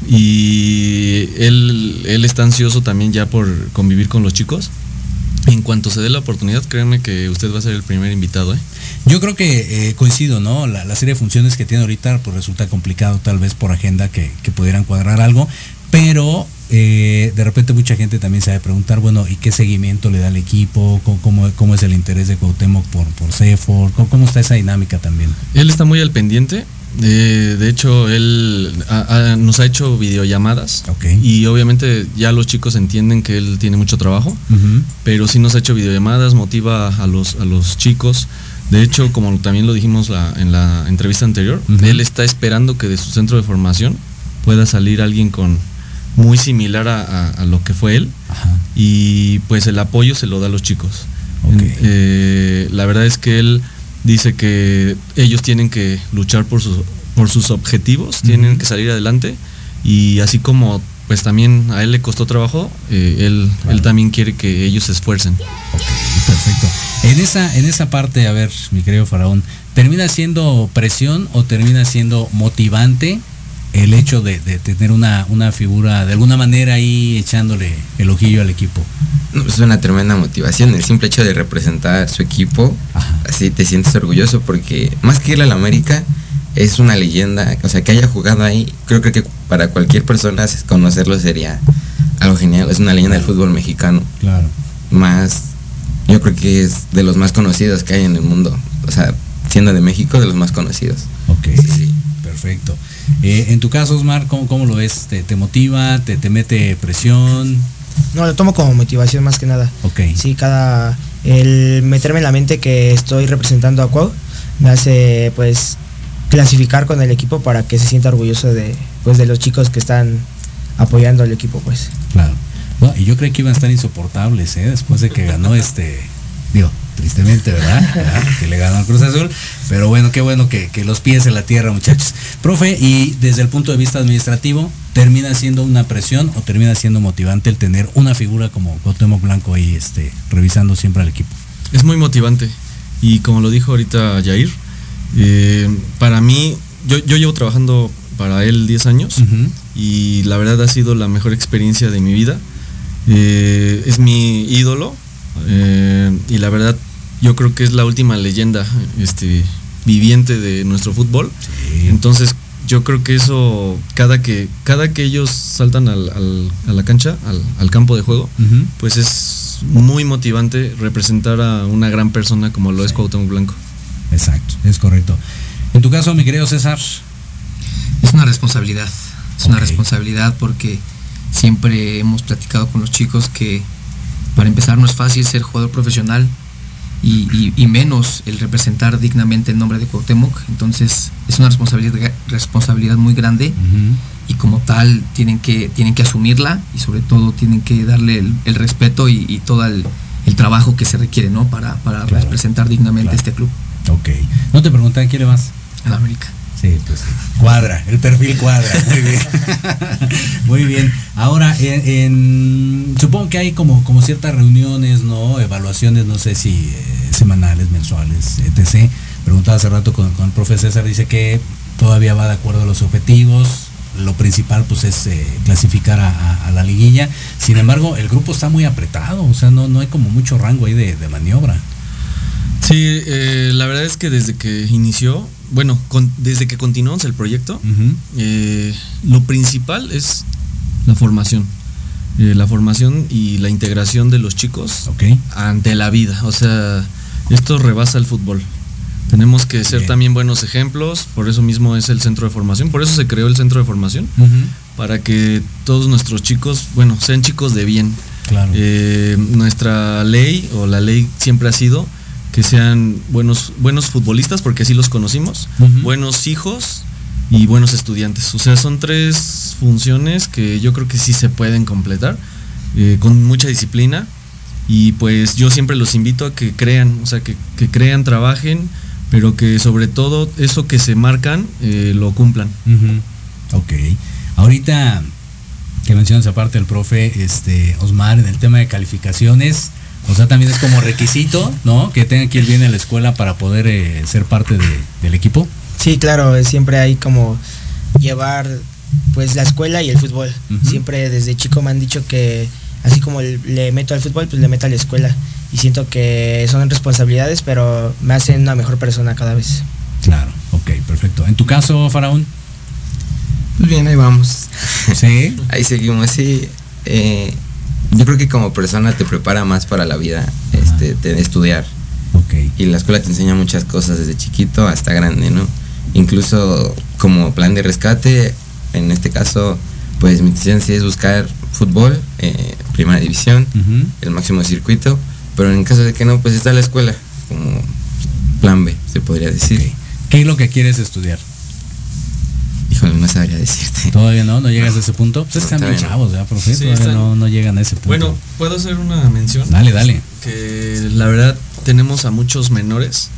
Y él, él está ansioso también ya por convivir con los chicos. En cuanto se dé la oportunidad, créanme que usted va a ser el primer invitado. ¿eh? Yo creo que eh, coincido, ¿no? La, serie de funciones que tiene ahorita pues resulta complicado tal vez por agenda que, pudieran cuadrar algo, pero eh, de repente mucha gente también a preguntar, bueno, ¿y qué seguimiento le da al equipo? ¿Cómo, cómo, es el interés de Cuauhtémoc por, por CEFOR? ¿Cómo, está esa dinámica también? Él está muy al pendiente. de hecho, él nos ha hecho videollamadas y obviamente ya los chicos entienden que él tiene mucho trabajo, pero sí nos ha hecho videollamadas, motiva a los, a los chicos. De hecho, como también lo dijimos en la entrevista anterior, él está esperando que de su centro de formación pueda salir alguien con, muy similar a, a lo que fue él. Y pues el apoyo se lo da a los chicos. Eh, la verdad es que él dice que ellos tienen que luchar por sus, por sus objetivos, tienen que salir adelante y así como pues también a él le costó trabajo, eh, él, él también quiere que ellos se esfuercen. perfecto. En esa, en esa parte, a ver, mi querido Faraón, ¿termina siendo presión o termina siendo motivante el hecho de, tener una, una, figura de alguna manera ahí echándole el ojillo al equipo? es una tremenda motivación. El simple hecho de representar su equipo, así te sientes orgulloso porque más que ir a la América, es una leyenda. O sea, que haya jugado ahí, creo, que para cualquier persona conocerlo sería algo genial. Es una leyenda del fútbol mexicano. Claro. Más, yo creo que es de los más conocidos que hay en el mundo. O sea, siendo de México, de los más conocidos. Ok. Perfecto. Eh, en tu caso, Osmar, ¿cómo, cómo lo ves? ¿Te, te motiva? Te, ¿Te mete presión? No, lo tomo como motivación más que nada. Ok. Sí, cada. El meterme en la mente que estoy representando a Cuau me hace, pues, clasificar con el equipo para que se sienta orgulloso de, pues, de los chicos que están apoyando al equipo, pues. Claro. Y yo creo que iban a estar insoportables, ¿eh? Después de que ganó este. Digo, tristemente, ¿verdad? Que le ganó al Cruz Azul. Pero bueno, qué bueno que, los pies en la tierra, muchachos. Profe, y desde el punto de vista administrativo, ¿termina siendo una presión o termina siendo motivante el tener una figura como Cuauhtémoc Blanco ahí este, revisando siempre al equipo? Es muy motivante. Y como lo dijo ahorita Jair, eh, para mí, yo, llevo trabajando para él 10 años y la verdad ha sido la mejor experiencia de mi vida. Eh, es mi ídolo, eh, y la verdad, yo creo que es la última leyenda este, viviente de nuestro fútbol. Entonces, yo creo que eso, cada que, cada que ellos saltan al, a la cancha, al, campo de juego, pues es muy motivante representar a una gran persona como lo es Cuauhtémoc Blanco. Exacto, es correcto. En tu caso, mi querido César. Es una responsabilidad, es una responsabilidad porque siempre hemos platicado con los chicos que para empezar no es fácil ser jugador profesional y, menos el representar dignamente el nombre de Cuauhtémoc. Entonces es una responsabilidad, responsabilidad muy grande y como tal tienen que, tienen que asumirla y sobre todo tienen que darle el, respeto y, todo el, trabajo que se requiere ¿no? para, representar dignamente este club. Ok. No te preguntan quién le vas. A la América. Sí, pues cuadra, el perfil cuadra. Muy bien. Muy bien. Ahora, en, supongo que hay como, como ciertas reuniones, ¿no? Evaluaciones, no sé si eh, semanales, mensuales, etc. Preguntaba hace rato con, el profe César, dice que todavía va de acuerdo a los objetivos. Lo principal pues es eh, clasificar a, la liguilla. Sin embargo, el grupo está muy apretado, o sea, no, no hay como mucho rango ahí de, maniobra. Sí, eh, la verdad es que desde que inició bueno, desde que continuamos el proyecto, eh, lo principal es la formación. Eh, la formación y la integración de los chicos ante la vida. O sea, esto rebasa el fútbol. Tenemos que ser también buenos ejemplos, por eso mismo es el centro de formación, por eso se creó el centro de formación, para que todos nuestros chicos, bueno, sean chicos de bien. Claro. Eh, nuestra ley o la ley siempre ha sido que sean buenos, buenos futbolistas, porque así los conocimos, buenos hijos y buenos estudiantes. O sea, son tres funciones que yo creo que sí se pueden completar eh, con mucha disciplina. Y pues yo siempre los invito a que crean, o sea, que, crean, trabajen, pero que sobre todo eso que se marcan eh, lo cumplan. Ok. Ahorita que mencionas aparte el profe este, Osmar en el tema de calificaciones, o sea, también es como requisito, ¿no? Que tenga que ir bien a la escuela para poder eh, ser parte del equipo. Sí, claro, siempre hay como llevar pues la escuela y el fútbol. Siempre desde chico me han dicho que así como le meto al fútbol, pues le meto a la escuela. Y siento que son responsabilidades, pero me hacen una mejor persona cada vez. Claro, ok, perfecto. ¿En tu caso, Faraón? Pues bien, ahí vamos. Sí. ahí seguimos, sí. Eh, yo creo que como persona te prepara más para la vida, este, de estudiar. Y la escuela te enseña muchas cosas desde chiquito hasta grande, ¿no? Incluso como plan de rescate, en este caso, pues mi decisión sí es buscar fútbol, eh, primera división, el máximo circuito, pero en caso de que no, pues está la escuela, como plan B, se podría decir. ¿Qué es lo que quieres estudiar? Híjole, no sabría decirte. Todavía no, no llegas a ese punto. Pues están bien Todavía no. chavos, ¿verdad, profe? Sí, Todavía no, no llegan a ese punto. Bueno, ¿puedo hacer una mención? Dale, dale. Que la verdad tenemos a muchos menores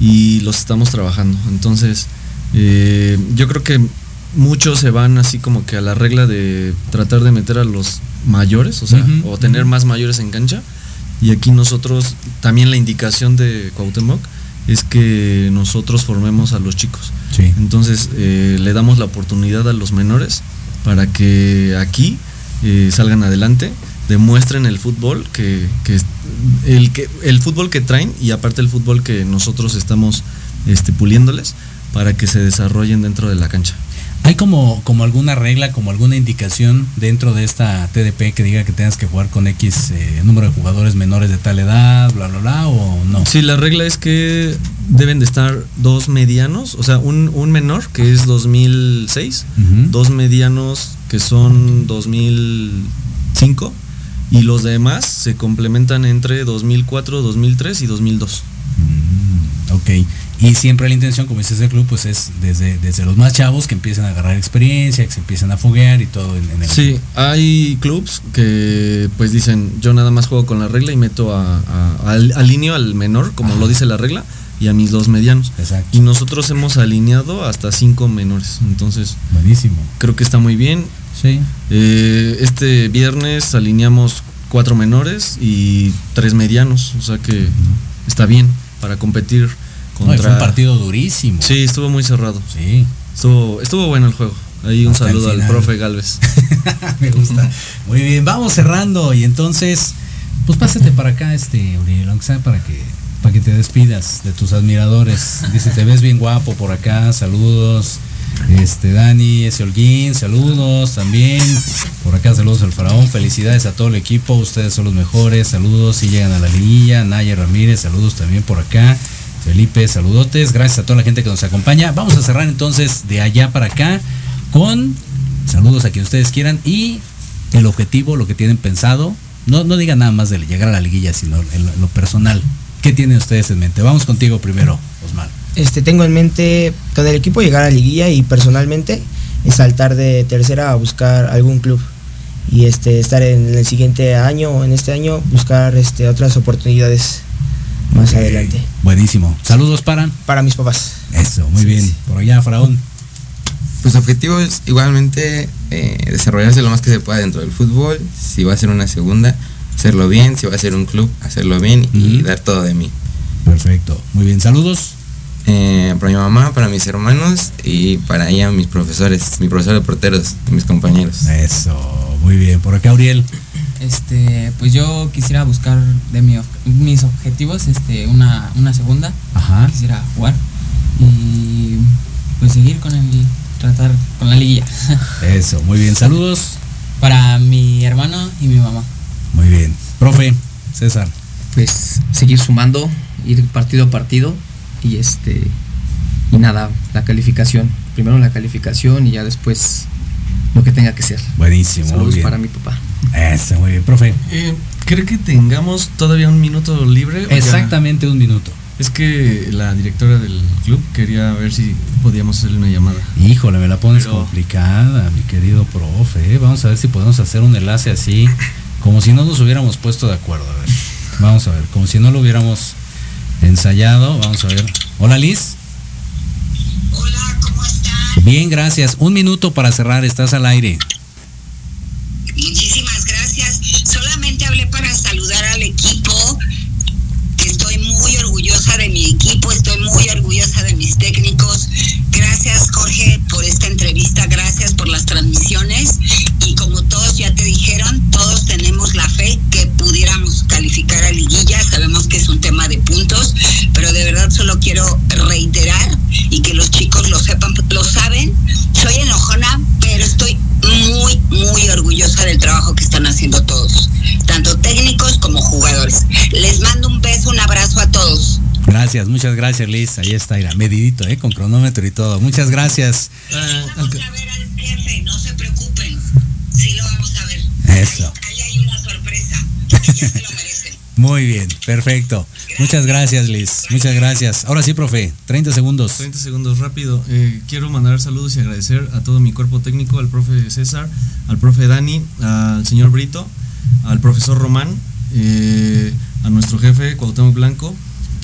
y los estamos trabajando. Entonces, eh, yo creo que muchos se van así como que a la regla de tratar de meter a los mayores, o sea, o tener más mayores en cancha. Y aquí nosotros, también la indicación de Cuauhtémoc es que nosotros formemos a los chicos. Sí. Entonces, eh, le damos la oportunidad a los menores para que aquí eh, salgan adelante, demuestren el fútbol que, que el que el fútbol que traen y aparte el fútbol que nosotros estamos este, puliéndoles para que se desarrollen dentro de la cancha. ¿Hay como, como alguna regla, como alguna indicación dentro de esta TDP que diga que tengas que jugar con X eh, número de jugadores menores de tal edad, bla, bla, bla, o no? Sí, la regla es que deben de estar dos medianos, o sea, un, un menor que es 2006, Ujú. dos medianos que son 2005 y los demás se complementan entre 2004, 2003 y 2002. Ok. Y siempre la intención, como dices el club, pues es desde, desde los más chavos que empiecen a agarrar experiencia, que se empiecen a foguear y todo en, en el Sí, hay clubs que pues dicen yo nada más juego con la regla y meto a, a- al- alineo al menor, como lo dice la regla, y a mis dos medianos. Exacto. Y nosotros hemos alineado hasta cinco menores. Entonces, Buenísimo. creo que está muy bien. Sí. Eh, este viernes alineamos cuatro menores y tres medianos, o sea que está bien para competir No, contra. fue un partido durísimo. Sí, estuvo muy cerrado. Sí. Estuvo, estuvo bueno el juego. Ahí un Hasta saludo al profe Galvez. Me gusta. Muy bien, vamos cerrando y entonces, pues pásate para acá, este, Uriel, aunque sea para que, para que te despidas de tus admiradores. Dice, te ves bien guapo por acá, saludos. Este, Dani, ese Holguín, saludos también. Por acá saludos al faraón, felicidades a todo el equipo, ustedes son los mejores, saludos si llegan a la liguilla. Naya Ramírez, saludos también por acá. Felipe, saludotes, gracias a toda la gente que nos acompaña. Vamos a cerrar entonces de allá para acá con saludos a quien ustedes quieran y el objetivo, lo que tienen pensado. No, no digan nada más de llegar a la liguilla, sino en lo, personal. ¿Qué tienen ustedes en mente? Vamos contigo primero, Osmar. Este, tengo en mente con el equipo llegar a liguilla y personalmente saltar de tercera a buscar algún club y este estar en el siguiente año o en este año buscar este otras oportunidades más adelante Buenísimo. Saludos para. para mis papás. Eso, muy bien. Por allá, Faraón. Pues objetivo es igualmente eh, desarrollarse lo más que se pueda dentro del fútbol. Si va a ser una segunda, hacerlo bien. Si va a ser un club, hacerlo bien y dar todo de mí. Perfecto. Muy bien. Saludos. Eh, para mi mamá, para mis hermanos y para ella, mis profesores, mi profesor de porteros, mis compañeros. Eso, muy bien. Por acá, Uriel. Este, pues yo quisiera buscar de mi mis objetivos, este, una, una segunda. Ajá. Quisiera jugar y pues seguir con el tratar con la liguilla. Eso, muy bien. Saludos. Para mi hermano y mi mamá. Muy bien. Profe, César. Pues seguir sumando, ir partido a partido y este y nada, la calificación. Primero la calificación y ya después lo que tenga que ser. Buenísimo. muy Saludos bien. para mi papá. Eso, muy bien. Profe. Eh, ¿Cree que tengamos todavía un minuto libre? Exactamente un minuto. Es que la directora del club quería ver si podíamos hacerle una llamada. Híjole, me la pones Pero- complicada, mi querido profe. ¿eh? Vamos a ver si podemos hacer un enlace así, como si no nos hubiéramos puesto de acuerdo. A ver, vamos a ver, como si no lo hubiéramos ensayado. Vamos a ver. Hola, Liz. Hola, ¿cómo estás? Bien, gracias. Un minuto para cerrar, estás al aire. Gracias, muchas gracias, Liz. Ahí está, mira, medidito, ¿eh? con cronómetro y todo. Muchas gracias. Vamos a ver al jefe, no se preocupen. Sí lo vamos a ver. Eso. Ahí hay una sorpresa. Y ya se lo merecen. Muy bien, perfecto. Muchas gracias, Liz. Muchas gracias. Ahora sí, profe, 30 segundos. 30 segundos, rápido. Eh, quiero mandar saludos y agradecer a todo mi cuerpo técnico, al profe César, al profe Dani, al señor Brito, al profesor Román, eh, a nuestro jefe Cuauhtémoc Blanco.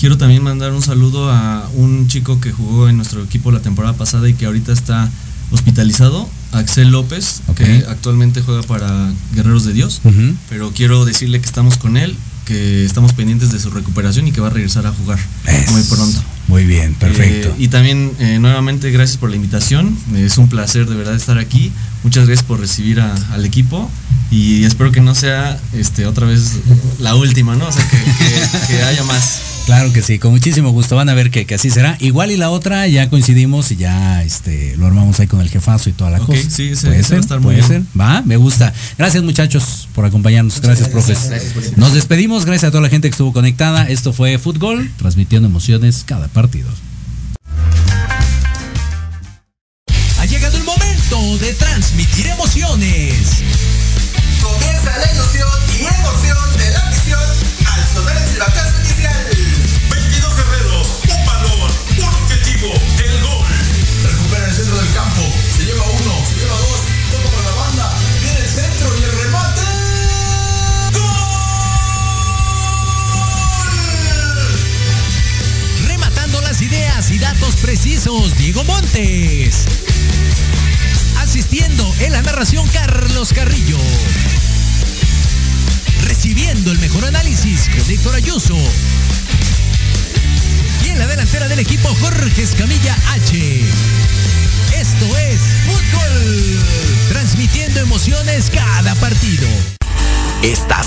Quiero también mandar un saludo a un chico que jugó en nuestro equipo la temporada pasada y que ahorita está hospitalizado, Axel López, que actualmente juega para Guerreros de Dios, pero quiero decirle que estamos con él, que estamos pendientes de su recuperación y que va a regresar a jugar muy pronto. Muy bien, perfecto. Eh, y también eh, nuevamente gracias por la invitación, es un placer de verdad estar aquí, muchas gracias por recibir al equipo y espero que no sea este otra vez la última, ¿no? O sea, que haya más. Claro que sí, con muchísimo gusto. Van a ver que, así será. Igual y la otra ya coincidimos y ya este lo armamos ahí con el jefazo y toda la cosa. Sí, sí, puede ser, va estar puede ser. Va, me gusta. Gracias muchachos por acompañarnos. gracias, profes. Nos despedimos. Gracias a toda la gente que estuvo conectada. Esto fue Fútbol, transmitiendo emociones cada partido.